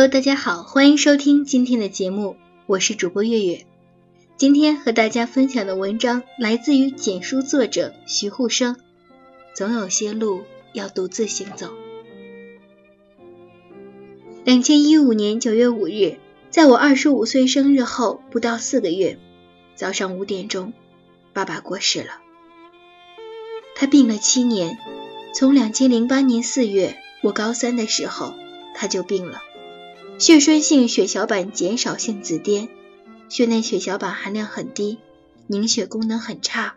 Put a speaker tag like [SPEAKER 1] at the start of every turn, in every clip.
[SPEAKER 1] Hello，大家好，欢迎收听今天的节目，我是主播月月。今天和大家分享的文章来自于简书作者徐沪生。总有些路要独自行走。两千一五年九月五日，在我二十五岁生日后不到四个月，早上五点钟，爸爸过世了。他病了七年，从两千零八年四月我高三的时候他就病了。血栓性血小板减少性紫癜，血内血小板含量很低，凝血功能很差，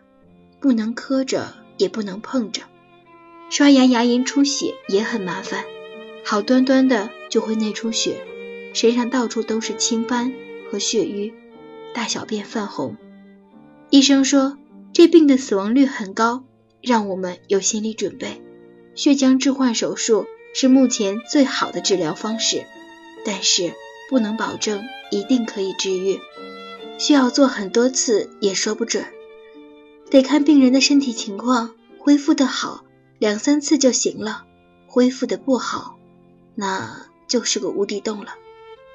[SPEAKER 1] 不能磕着，也不能碰着，刷牙牙龈出血也很麻烦，好端端的就会内出血，身上到处都是青斑和血瘀，大小便泛红。医生说这病的死亡率很高，让我们有心理准备，血浆置换手术是目前最好的治疗方式。但是不能保证一定可以治愈，需要做很多次也说不准，得看病人的身体情况，恢复的好两三次就行了，恢复的不好那就是个无底洞了。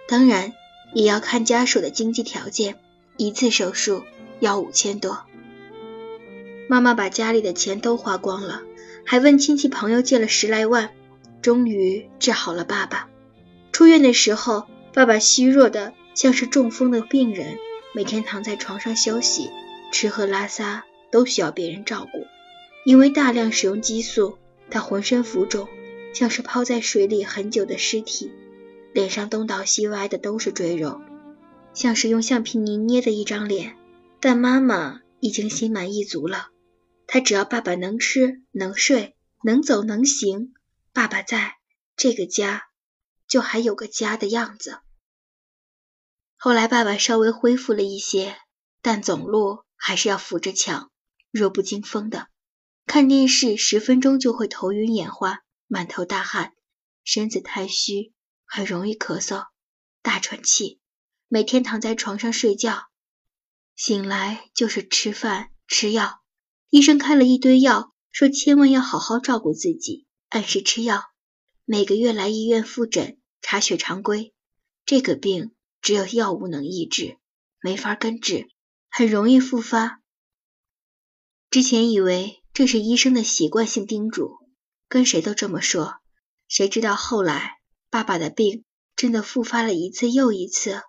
[SPEAKER 1] 当然也要看家属的经济条件，一次手术要五千多。妈妈把家里的钱都花光了，还问亲戚朋友借了十来万，终于治好了爸爸。出院的时候，爸爸虚弱的像是中风的病人，每天躺在床上休息，吃喝拉撒都需要别人照顾。因为大量使用激素，他浑身浮肿，像是泡在水里很久的尸体，脸上东倒西歪的都是赘肉，像是用橡皮泥捏的一张脸。但妈妈已经心满意足了，她只要爸爸能吃能睡能走能行，爸爸在这个家。就还有个家的样子。后来爸爸稍微恢复了一些，但走路还是要扶着墙，弱不禁风的。看电视十分钟就会头晕眼花、满头大汗，身子太虚，很容易咳嗽、大喘气。每天躺在床上睡觉，醒来就是吃饭吃药。医生开了一堆药，说千万要好好照顾自己，按时吃药，每个月来医院复诊。查血常规，这个病只有药物能抑制，没法根治，很容易复发。之前以为这是医生的习惯性叮嘱，跟谁都这么说。谁知道后来爸爸的病真的复发了一次又一次，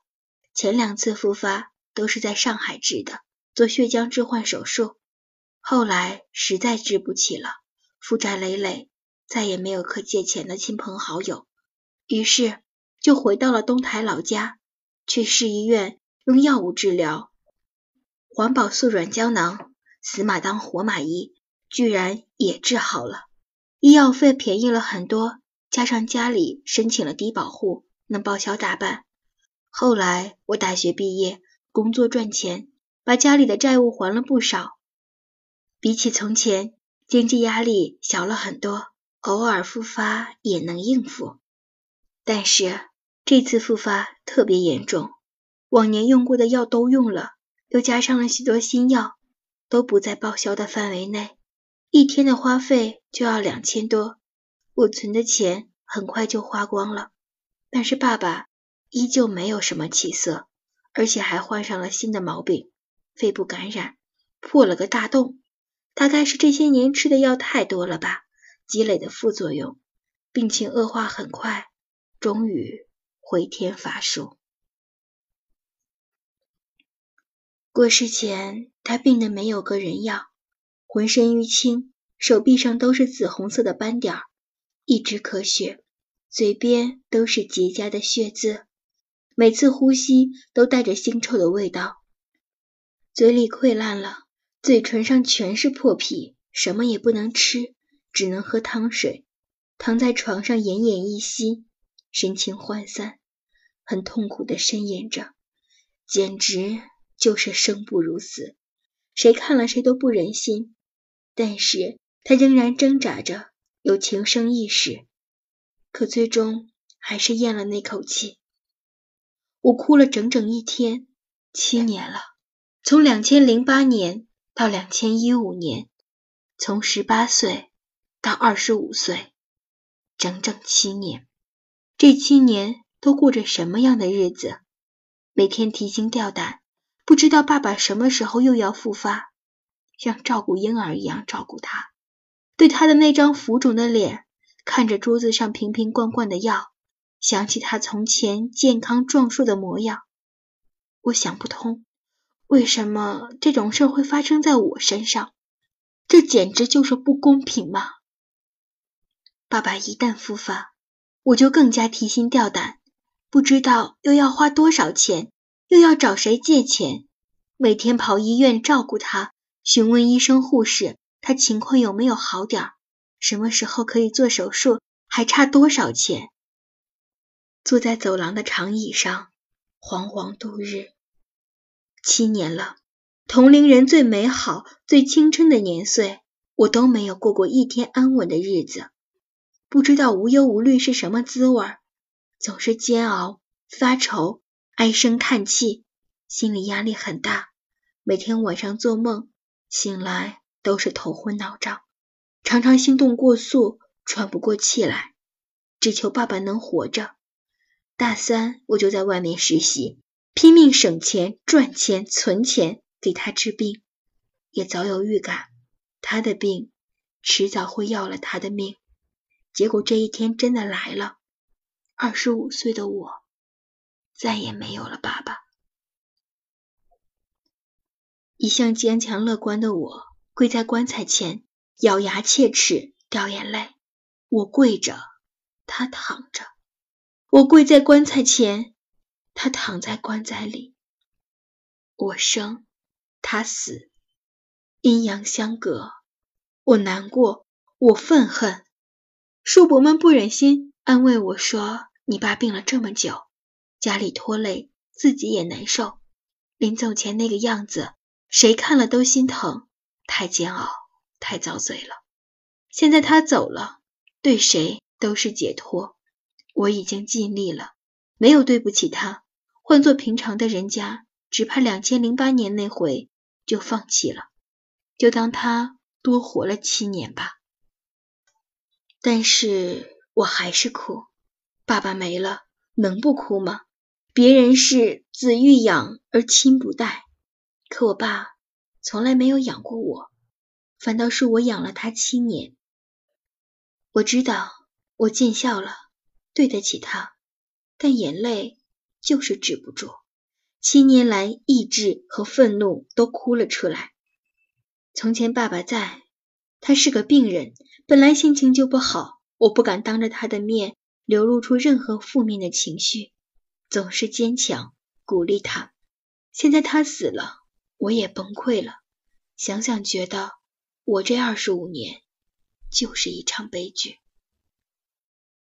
[SPEAKER 1] 前两次复发都是在上海治的，做血浆置换手术。后来实在治不起了，负债累累，再也没有可借钱的亲朋好友。于是就回到了东台老家，去市医院用药物治疗，环保素软胶囊，死马当活马医，居然也治好了。医药费便宜了很多，加上家里申请了低保户，能报销大半。后来我大学毕业，工作赚钱，把家里的债务还了不少。比起从前，经济压力小了很多，偶尔复发也能应付。但是这次复发特别严重，往年用过的药都用了，又加上了许多新药，都不在报销的范围内，一天的花费就要两千多，我存的钱很快就花光了。但是爸爸依旧没有什么起色，而且还患上了新的毛病，肺部感染，破了个大洞，大概是这些年吃的药太多了吧，积累的副作用，病情恶化很快。终于回天乏术。过世前，他病得没有个人样，浑身淤青，手臂上都是紫红色的斑点，一直咳血，嘴边都是结痂的血渍，每次呼吸都带着腥臭的味道，嘴里溃烂了，嘴唇上全是破皮，什么也不能吃，只能喝汤水，躺在床上奄奄一息。神情涣散，很痛苦的呻吟着，简直就是生不如死。谁看了谁都不忍心，但是他仍然挣扎着，有情生意识，可最终还是咽了那口气。我哭了整整一天，七年了，从两千零八年到两千一五年，从十八岁到二十五岁，整整七年。这七年都过着什么样的日子？每天提心吊胆，不知道爸爸什么时候又要复发，像照顾婴儿一样照顾他。对他的那张浮肿的脸，看着桌子上瓶瓶罐罐的药，想起他从前健康壮硕的模样，我想不通，为什么这种事会发生在我身上？这简直就是不公平嘛！爸爸一旦复发，我就更加提心吊胆，不知道又要花多少钱，又要找谁借钱，每天跑医院照顾他，询问医生护士。他情况有没有好点儿？什么时候可以做手术？还差多少钱？坐在走廊的长椅上，惶惶度日。七年了，同龄人最美好、最青春的年岁，我都没有过过一天安稳的日子。不知道无忧无虑是什么滋味，总是煎熬、发愁、唉声叹气，心理压力很大。每天晚上做梦，醒来。都是头昏脑胀，常常心动过速，喘不过气来，只求爸爸能活着。大三我就在外面实习，拼命省钱、赚钱、存钱给他治病，也早有预感，他的病迟早会要了他的命。结果这一天真的来了，二十五岁的我再也没有了爸爸。一向坚强乐观的我。跪在棺材前，咬牙切齿，掉眼泪。我跪着，他躺着；我跪在棺材前，他躺在棺材里。我生，他死，阴阳相隔。我难过，我愤恨。叔伯们不忍心安慰我说：“你爸病了这么久，家里拖累，自己也难受。临走前那个样子，谁看了都心疼。”太煎熬，太遭罪了。现在他走了，对谁都是解脱。我已经尽力了，没有对不起他。换做平常的人家，只怕两千零八年那回就放弃了，就当他多活了七年吧。但是我还是哭。爸爸没了，能不哭吗？别人是子欲养而亲不待，可我爸。从来没有养过我，反倒是我养了他七年。我知道我见笑了，对得起他，但眼泪就是止不住。七年来，意志和愤怒都哭了出来。从前爸爸在，他是个病人，本来心情就不好，我不敢当着他的面流露出任何负面的情绪，总是坚强鼓励他。现在他死了。我也崩溃了，想想觉得我这二十五年就是一场悲剧。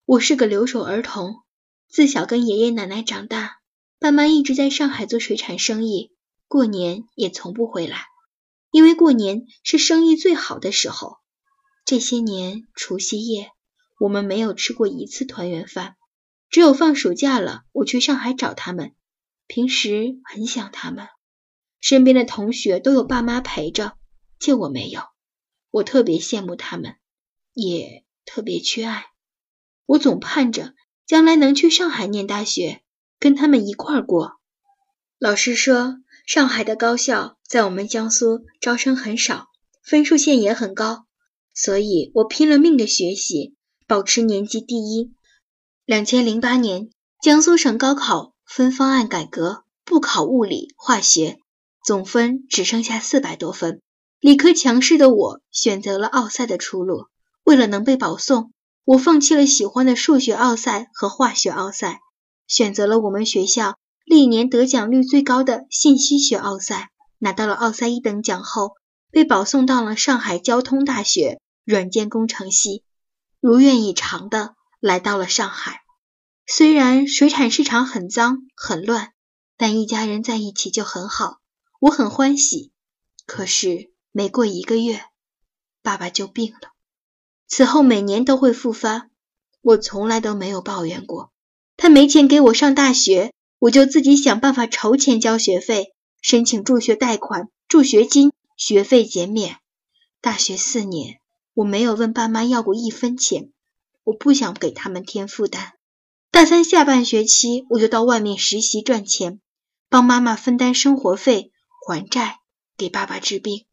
[SPEAKER 1] 我是个留守儿童，自小跟爷爷奶奶长大，爸妈一直在上海做水产生意，过年也从不回来，因为过年是生意最好的时候。这些年除夕夜，我们没有吃过一次团圆饭，只有放暑假了，我去上海找他们，平时很想他们。身边的同学都有爸妈陪着，就我没有。我特别羡慕他们，也特别缺爱。我总盼着将来能去上海念大学，跟他们一块儿过。老师说，上海的高校在我们江苏招生很少，分数线也很高，所以我拼了命的学习，保持年级第一。两千零八年，江苏省高考分方案改革，不考物理、化学。总分只剩下四百多分，理科强势的我选择了奥赛的出路。为了能被保送，我放弃了喜欢的数学奥赛和化学奥赛，选择了我们学校历年得奖率最高的信息学奥赛，拿到了奥赛一等奖后，被保送到了上海交通大学软件工程系，如愿以偿的来到了上海。虽然水产市场很脏很乱，但一家人在一起就很好。我很欢喜，可是没过一个月，爸爸就病了。此后每年都会复发，我从来都没有抱怨过。他没钱给我上大学，我就自己想办法筹钱交学费，申请助学贷款、助学金，学费减免。大学四年，我没有问爸妈要过一分钱，我不想给他们添负担。大三下半学期，我就到外面实习赚钱，帮妈妈分担生活费、还债，给爸爸治病。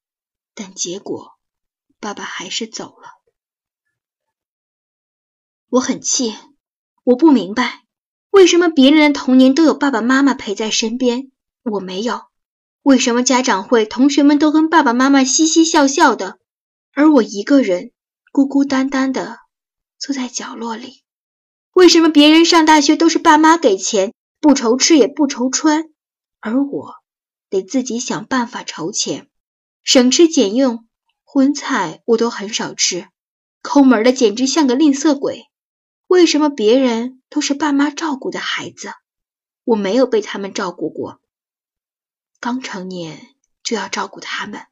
[SPEAKER 1] 但结果，爸爸还是走了。我很气，我不明白，为什么别人的童年都有爸爸妈妈陪在身边，我没有？为什么家长会同学们都跟爸爸妈妈嘻嘻笑笑的，而我一个人孤孤单单的坐在角落里？为什么别人上大学都是爸妈给钱，不愁吃也不愁穿，而我得自己想办法筹钱，省吃俭用，荤菜我都很少吃，抠门的简直像个吝啬鬼。为什么别人都是爸妈照顾的孩子，我没有被他们照顾过？刚成年就要照顾他们，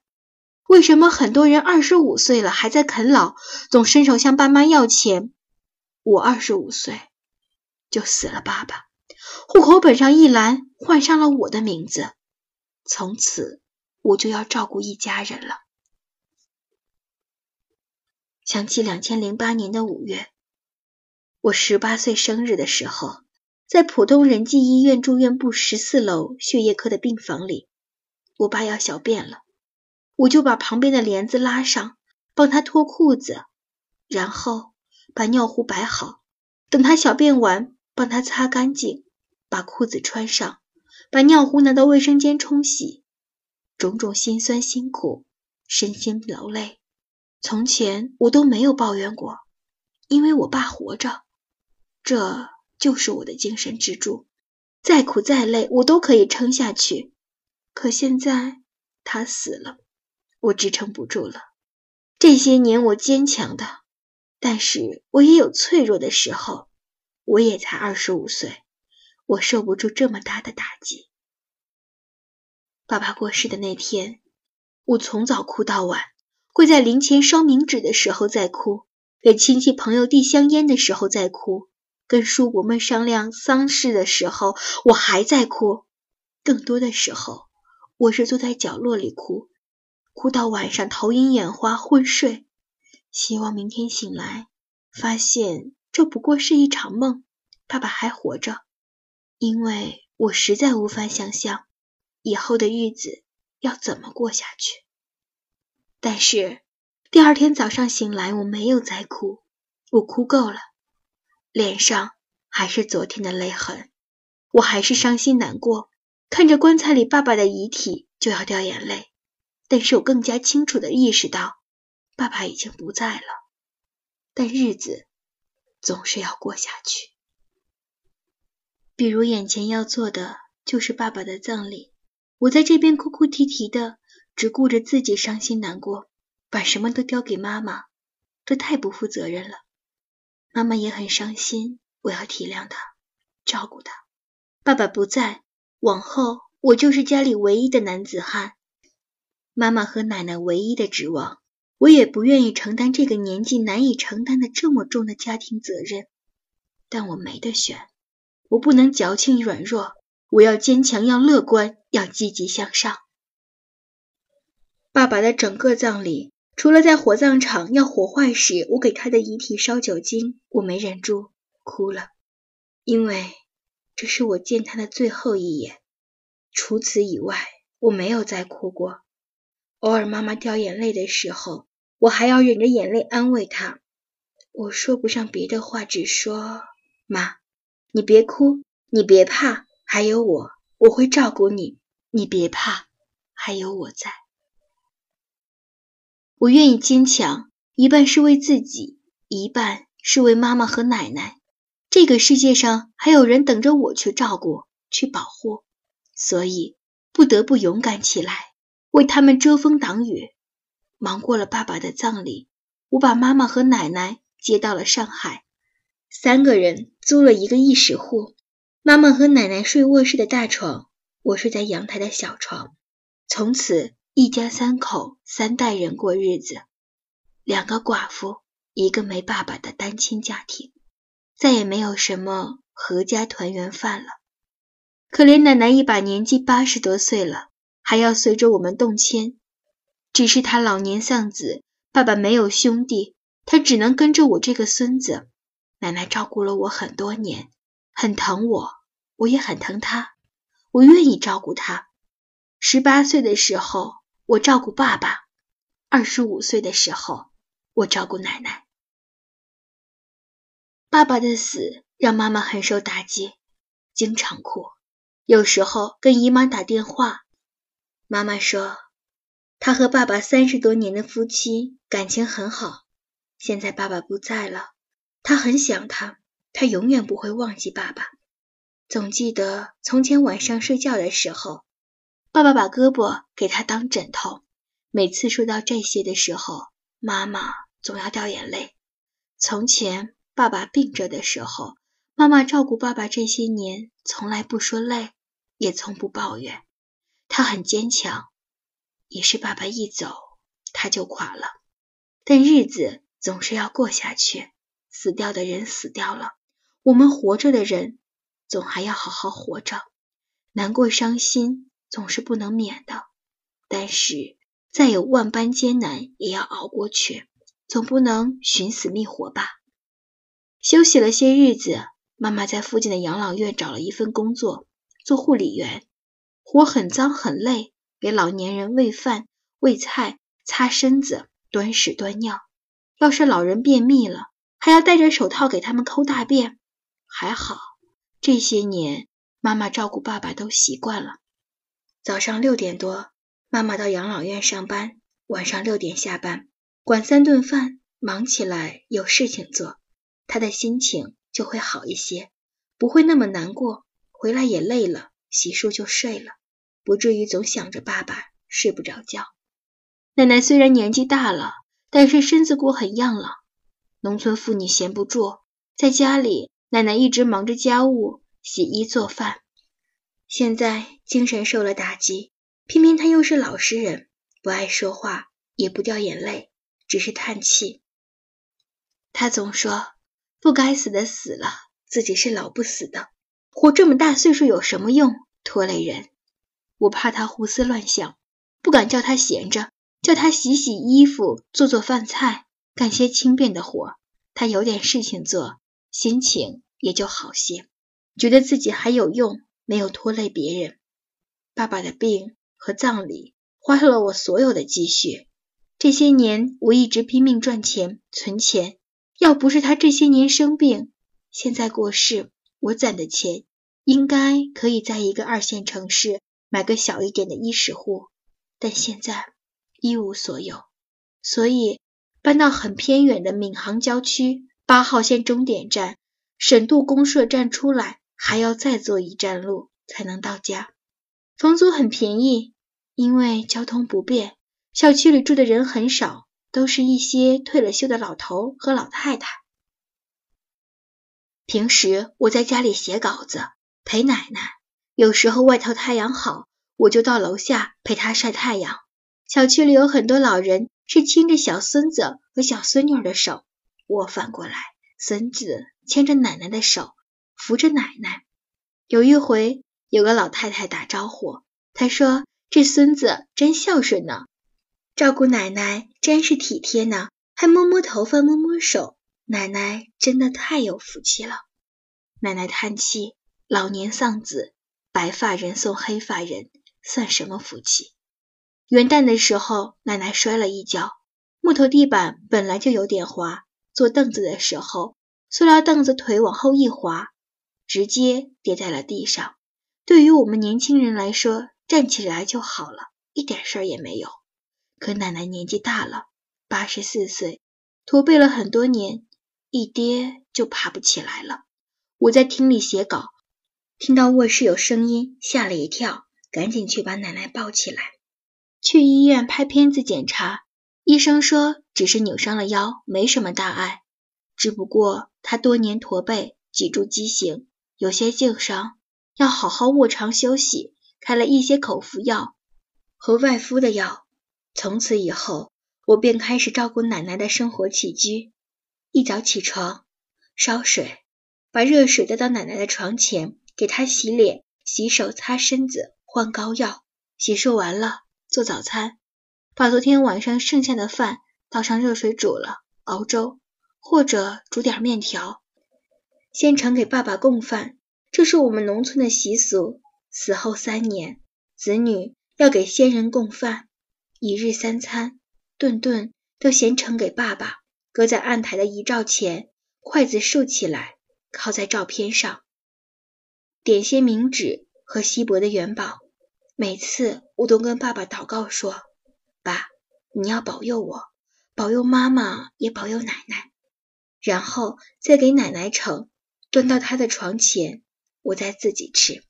[SPEAKER 1] 为什么很多人二十五岁了还在啃老，总伸手向爸妈要钱？我二十五岁就死了爸爸，户口本上一栏换上了我的名字，从此我就要照顾一家人了。想起两千零八年的五月，我十八岁生日的时候，在浦东仁济医院住院部十四楼血液科的病房里，我爸要小便了，我就把旁边的帘子拉上，帮他脱裤子，然后。把尿壶摆好，等他小便完，帮他擦干净，把裤子穿上，把尿壶拿到卫生间冲洗。种种辛酸辛苦，身心劳累，从前我都没有抱怨过，因为我爸活着，这就是我的精神支柱。再苦再累，我都可以撑下去。可现在他死了，我支撑不住了。这些年我坚强的。但是我也有脆弱的时候，我也才二十五岁，我受不住这么大的打击。爸爸过世的那天，我从早哭到晚，跪在灵前烧冥纸的时候在哭，给亲戚朋友递香烟的时候在哭，跟叔伯们商量丧事的时候我还在哭，更多的时候我是坐在角落里哭，哭到晚上头晕眼花昏睡。希望明天醒来，发现这不过是一场梦，爸爸还活着。因为我实在无法想象以后的日子要怎么过下去。但是第二天早上醒来，我没有再哭，我哭够了，脸上还是昨天的泪痕，我还是伤心难过，看着棺材里爸爸的遗体就要掉眼泪。但是我更加清楚的意识到。爸爸已经不在了，但日子总是要过下去。比如眼前要做的就是爸爸的葬礼，我在这边哭哭啼啼的，只顾着自己伤心难过，把什么都丢给妈妈，这太不负责任了。妈妈也很伤心，我要体谅她，照顾她。爸爸不在，往后我就是家里唯一的男子汉，妈妈和奶奶唯一的指望。我也不愿意承担这个年纪难以承担的这么重的家庭责任，但我没得选，我不能矫情软弱，我要坚强，要乐观，要积极向上。爸爸的整个葬礼，除了在火葬场要火化时，我给他的遗体烧酒精，我没忍住哭了，因为这是我见他的最后一眼。除此以外，我没有再哭过。偶尔妈妈掉眼泪的时候，我还要忍着眼泪安慰她。我说不上别的话，只说：“妈，你别哭，你别怕，还有我，我会照顾你。你别怕，还有我在。我愿意坚强，一半是为自己，一半是为妈妈和奶奶。这个世界上还有人等着我去照顾、去保护，所以不得不勇敢起来。”为他们遮风挡雨，忙过了爸爸的葬礼，我把妈妈和奶奶接到了上海，三个人租了一个一室户，妈妈和奶奶睡卧室的大床，我睡在阳台的小床，从此一家三口三代人过日子，两个寡妇，一个没爸爸的单亲家庭，再也没有什么合家团圆饭了。可怜奶奶一把年纪八十多岁了。还要随着我们动迁，只是他老年丧子，爸爸没有兄弟，他只能跟着我这个孙子。奶奶照顾了我很多年，很疼我，我也很疼他，我愿意照顾他。十八岁的时候，我照顾爸爸；二十五岁的时候，我照顾奶奶。爸爸的死让妈妈很受打击，经常哭。有时候跟姨妈打电话，妈妈说，她和爸爸三十多年的夫妻感情很好。现在爸爸不在了，她很想他，她永远不会忘记爸爸。总记得从前晚上睡觉的时候，爸爸把胳膊给他当枕头。每次说到这些的时候，妈妈总要掉眼泪。从前。爸爸病着的时候，妈妈照顾爸爸这些年，从来不说累，也从不抱怨。她很坚强，也是爸爸一走，她就垮了。但日子总是要过下去，死掉的人死掉了，我们活着的人总还要好好活着。难过伤心总是不能免的，但是再有万般艰难也要熬过去，总不能寻死觅活吧。休息了些日子，妈妈在附近的养老院找了一份工作，做护理员。活很脏很累，给老年人喂饭、喂菜、擦身子、端屎端尿。要是老人便秘了，还要戴着手套给他们抠大便。还好，这些年妈妈照顾爸爸都习惯了。早上六点多，妈妈到养老院上班，晚上六点下班，管三顿饭，忙起来有事情做。她的心情就会好一些，不会那么难过。回来也累了，洗漱就睡了，不至于总想着爸爸睡不着觉。奶奶虽然年纪大了，但是身子骨很硬朗。农村妇女闲不住，在家里，奶奶一直忙着家务、洗衣做饭。现在精神受了打击，偏偏他又是老实人，不爱说话，也不掉眼泪，只是叹气。他总说。不该死的死了，自己是老不死的。活这么大岁数有什么用？拖累人。我怕他胡思乱想，不敢叫他闲着，叫他洗洗衣服、做做饭菜，干些轻便的活。他有点事情做，心情也就好些，觉得自己还有用，没有拖累别人。爸爸的病和葬礼花了我所有的积蓄，这些年我一直拼命赚钱、存钱。要不是他这些年生病，现在过世，我攒的钱应该可以在一个二线城市买个小一点的衣食户，但现在一无所有，所以搬到很偏远的闵行郊区八号线终点站沈渡公社站出来，还要再坐一站路才能到家。房租很便宜，因为交通不便，小区里住的人很少。都是一些退了休的老头和老太太。平时我在家里写稿子，陪奶奶。有时候外头太阳好，我就到楼下陪她晒太阳。小区里有很多老人是牵着小孙子和小孙女的手，我反过来，孙子牵着奶奶的手，扶着奶奶。有一回，有个老太太打招呼，她说：“这孙子真孝顺呢。”照顾奶奶真是体贴呢，还摸摸头发，摸摸手。奶奶真的太有福气了。奶奶叹气：“老年丧子，白发人送黑发人，算什么福气？”元旦的时候，奶奶摔了一跤，木头地板本来就有点滑，坐凳子的时候，塑料凳子腿往后一滑，直接跌在了地上。对于我们年轻人来说，站起来就好了，一点事儿也没有。可奶奶年纪大了，八十四岁，驼背了很多年，一跌就爬不起来了。我在厅里写稿，听到卧室有声音，吓了一跳，赶紧去把奶奶抱起来。去医院拍片子检查，医生说只是扭伤了腰，没什么大碍，只不过他多年驼背，脊柱畸形，有些旧伤，要好好卧床休息，开了一些口服药和外敷的药。从此以后，我便开始照顾奶奶的生活起居。一早起床，烧水，把热水带到奶奶的床前，给她洗脸、洗手、擦身子、换膏药。洗漱完了，做早餐，把昨天晚上剩下的饭倒上热水煮了，熬粥或者煮点面条，先盛给爸爸供饭，这是我们农村的习俗。死后三年，子女要给先人供饭，一日三餐，顿顿都先盛给爸爸，搁在案台的遗照前，筷子竖起来，靠在照片上，点些冥纸和稀薄的元宝。每次我都跟爸爸祷告说：“爸，你要保佑我，保佑妈妈，也保佑奶奶。”然后再给奶奶盛，端到他的床前，我再自己吃。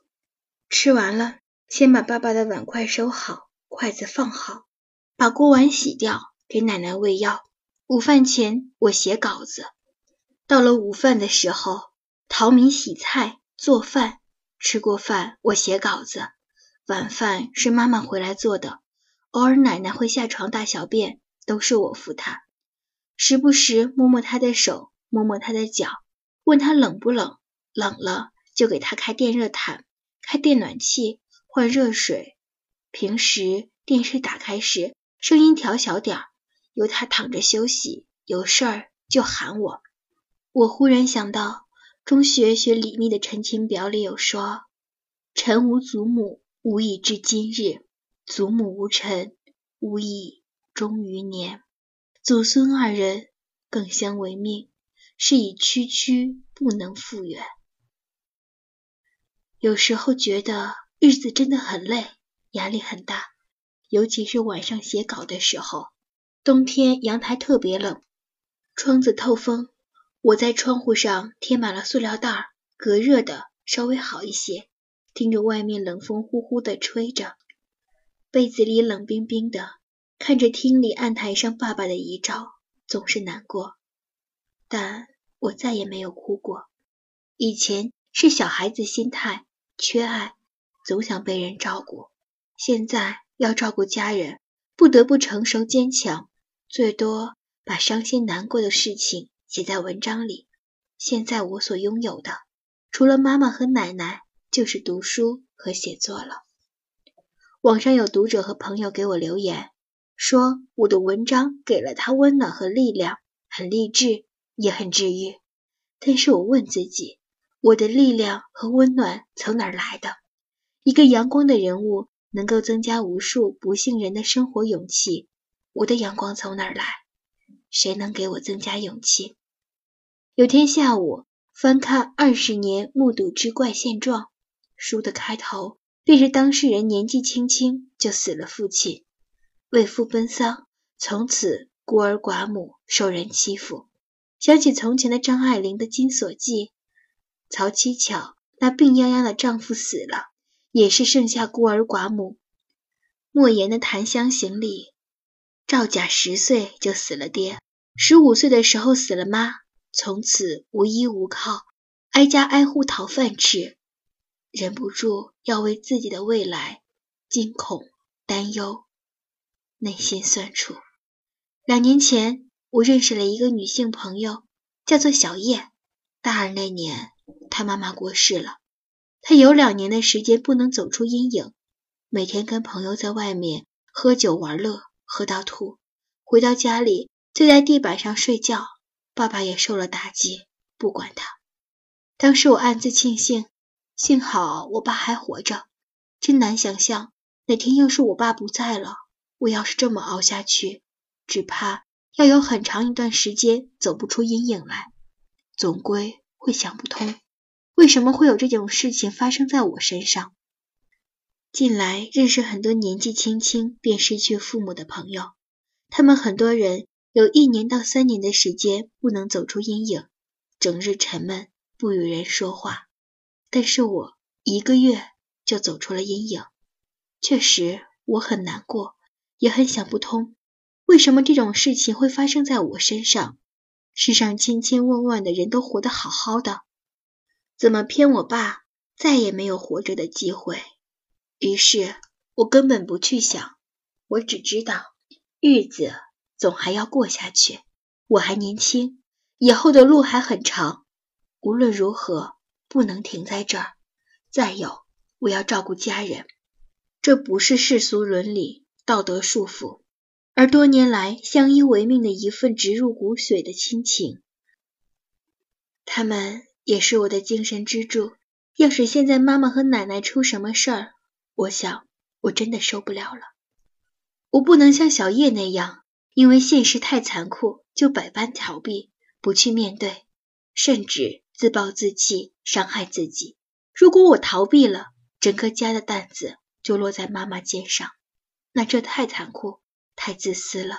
[SPEAKER 1] 吃完了，先把爸爸的碗筷收好，筷子放好，把锅碗洗掉，给奶奶喂药。午饭前我写稿子，到了午饭的时候，淘米、洗菜、做饭。吃过饭，我写稿子。晚饭是妈妈回来做的，偶尔奶奶会下床大小便，都是我扶她，时不时摸摸她的手，摸摸她的脚，问他冷不冷，冷了就给他开电热毯。开电暖气，换热水。平时电视打开时，声音调小点儿，由他躺着休息。有事儿就喊我。我忽然想到，中学学李密的《陈情表》里有说：“臣无祖母，无以至今日；祖母无臣，无以终余年。祖孙二人更相为命，是以区区不能复原。”有时候觉得日子真的很累，压力很大，尤其是晚上写稿的时候。冬天阳台特别冷，窗子透风，我在窗户上贴满了塑料袋，隔热的稍微好一些。听着外面冷风呼呼的吹着，被子里冷冰冰的，看着厅里案台上爸爸的遗照，总是难过。但我再也没有哭过。以前是小孩子心态。缺爱，总想被人照顾。现在要照顾家人，不得不成熟坚强，最多把伤心难过的事情写在文章里。现在我所拥有的，除了妈妈和奶奶，就是读书和写作了。网上有读者和朋友给我留言，说我的文章给了他温暖和力量，很励志，也很治愈。但是我问自己。我的力量和温暖从哪儿来的？一个阳光的人物能够增加无数不幸人的生活勇气。我的阳光从哪儿来？谁能给我增加勇气？有天下午翻看《二十年目睹之怪现状》，书的开头便是当事人年纪轻轻就死了父亲，为父奔丧，从此孤儿寡母，受人欺负。想起从前的张爱玲的《金锁记》。曹七巧那病殃殃的丈夫死了，也是剩下孤儿寡母。莫言的《檀香刑》里，赵甲十岁就死了爹，十五岁的时候死了妈，从此无依无靠，挨家挨户讨饭吃，忍不住要为自己的未来惊恐担忧，内心酸楚。两年前，我认识了一个女性朋友，叫做小叶。大二那年。她妈妈过世了，她有两年的时间不能走出阴影，每天跟朋友在外面喝酒玩乐，喝到吐，回到家里就在地板上睡觉。爸爸也受了打击，不管她。当时我暗自庆幸，幸好我爸还活着。真难想象哪天要是我爸不在了，我要是这么熬下去，只怕要有很长一段时间走不出阴影来，总归会想不通。为什么会有这种事情发生在我身上？近来认识很多年纪轻轻便失去父母的朋友，他们很多人有一年到三年的时间不能走出阴影，整日沉闷，不与人说话。但是我一个月就走出了阴影。确实，我很难过，也很想不通，为什么这种事情会发生在我身上？世上千千万万的人都活得好好的。怎么偏我爸再也没有活着的机会？于是我根本不去想，我只知道日子总还要过下去，我还年轻，以后的路还很长。无论如何，不能停在这儿。再有，我要照顾家人，这不是世俗伦理道德束缚，而多年来相依为命的一份植入骨髓的亲情。他们。也是我的精神支柱，要是现在妈妈和奶奶出什么事儿，我想我真的受不了了。我不能像小叶那样，因为现实太残酷，就百般逃避，不去面对，甚至自暴自弃，伤害自己。如果我逃避了，整个家的担子就落在妈妈肩上，那这太残酷，太自私了。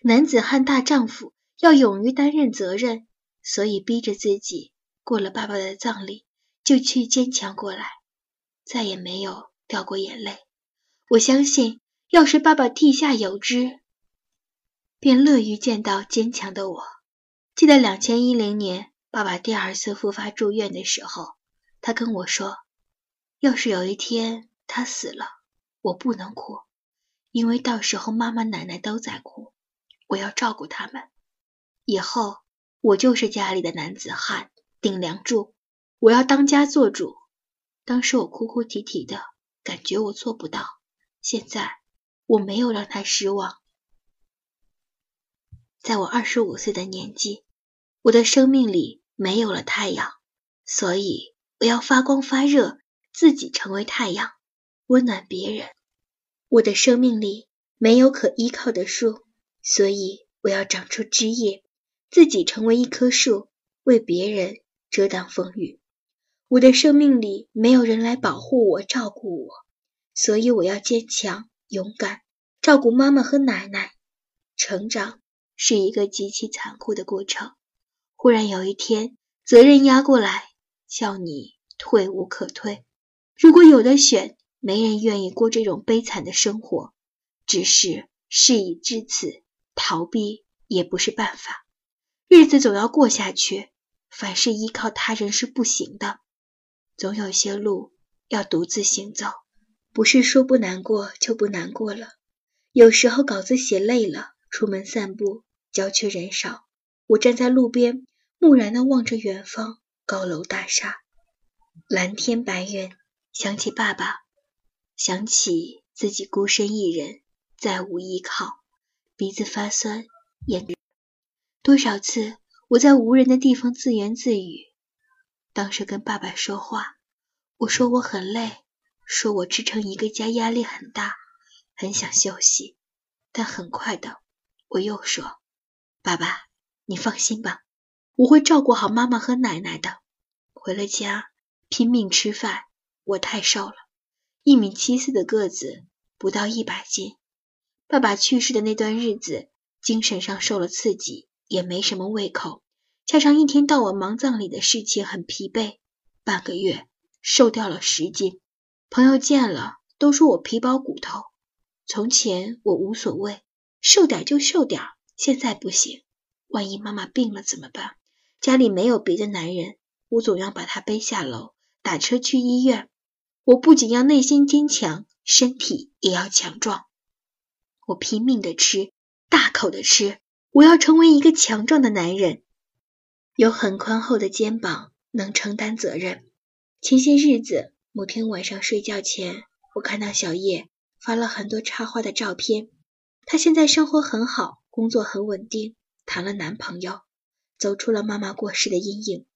[SPEAKER 1] 男子汉大丈夫要勇于担任责任，所以逼着自己过了爸爸的葬礼，就去坚强过来，再也没有掉过眼泪。我相信。要是爸爸地下有知，便乐于见到坚强的我。记得两千一零年爸爸第二次复发住院的时候，他跟我说：“要是有一天他死了，我不能哭，因为到时候妈妈奶奶都在哭，我要照顾他们。以后我就是家里的男子汉，顶梁柱，我要当家做主。”当时我哭哭啼啼的，感觉我做不到。现在。我没有让他失望。在我二十五岁的年纪，我的生命里没有了太阳，所以我要发光发热，自己成为太阳，温暖别人。我的生命里没有可依靠的树，所以我要长出枝叶，自己成为一棵树，为别人遮挡风雨。我的生命里没有人来保护我、照顾我，所以我要坚强。勇敢照顾妈妈和奶奶，成长是一个极其残酷的过程。忽然有一天，责任压过来，叫你退无可退。如果有的选，没人愿意过这种悲惨的生活。只是事已至此，逃避也不是办法。日子总要过下去，凡事依靠他人是不行的。总有些路要独自行走。不是说不难过就不难过了。有时候稿子写累了，出门散步，郊区人少，我站在路边，木然地望着远方高楼大厦，蓝天白云，想起爸爸，想起自己孤身一人，再无依靠，鼻子发酸，眼多少次我在无人的地方自言自语。当时跟爸爸说话，我说我很累。说我支撑一个家压力很大，很想休息，但很快的我又说：“爸爸，你放心吧，我会照顾好妈妈和奶奶的。”回了家，拼命吃饭。我太瘦了，一米七四的个子，不到一百斤。爸爸去世的那段日子，精神上受了刺激，也没什么胃口，加上一天到晚忙葬礼的事情，很疲惫。半个月，瘦掉了十斤。朋友见了都说我皮包骨头。从前我无所谓，瘦点就瘦点，现在不行。万一妈妈病了怎么办？家里没有别的男人，我总要把她背下楼，打车去医院。我不仅要内心坚强，身体也要强壮。我拼命的吃，大口的吃，我要成为一个强壮的男人，有很宽厚的肩膀，能承担责任。前些日子。某天晚上睡觉前，我看到小叶发了很多插花的照片。她现在生活很好，工作很稳定，谈了男朋友，走出了妈妈过世的阴影。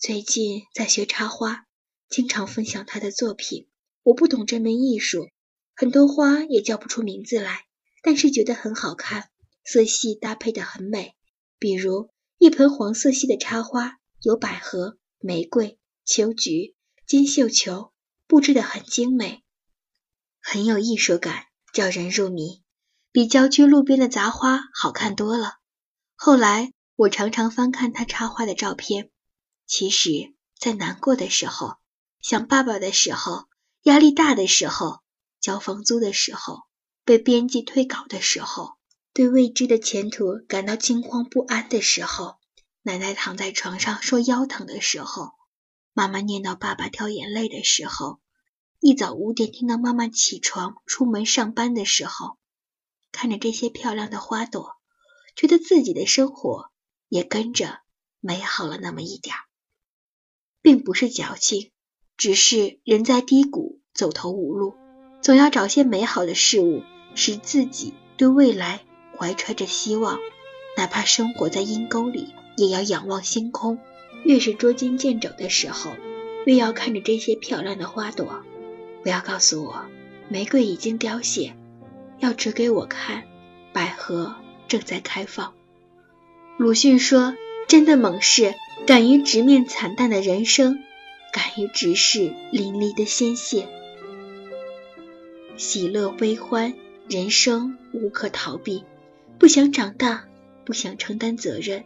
[SPEAKER 1] 最近在学插花，经常分享他的作品。我不懂这门艺术，很多花也叫不出名字来，但是觉得很好看，色系搭配的很美。比如一盆黄色系的插花，有百合、玫瑰、秋菊。金绣球布置的很精美，很有艺术感，叫人入迷，比郊区路边的杂花好看多了。后来我常常翻看他插花的照片，其实，在难过的时候，想爸爸的时候，压力大的时候，交房租的时候，被编辑退稿的时候，对未知的前途感到惊慌不安的时候，奶奶躺在床上说腰疼的时候。妈妈念叨爸爸掉眼泪的时候，一早五点听到妈妈起床出门上班的时候，看着这些漂亮的花朵，觉得自己的生活也跟着美好了那么一点儿，并不是矫情，只是人在低谷走投无路，总要找些美好的事物，使自己对未来怀揣着希望，哪怕生活在阴沟里，也要仰望星空。越是捉襟见肘的时候，越要看着这些漂亮的花朵。不要告诉我，玫瑰已经凋谢，要指给我看，百合正在开放。鲁迅说：“真的猛士，敢于直面惨淡的人生，敢于直视淋漓的鲜血。喜乐悲欢，人生无可逃避。不想长大，不想承担责任，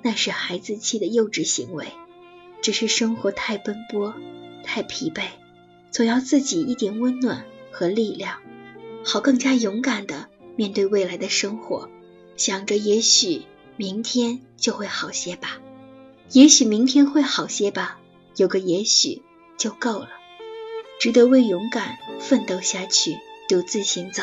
[SPEAKER 1] 那是孩子气的幼稚行为。只是生活太奔波，太疲惫。”总要自己一点温暖和力量，好更加勇敢的面对未来的生活。想着也许明天就会好些吧，也许明天会好些吧，有个也许就够了，值得为勇敢奋斗下去，独自行走。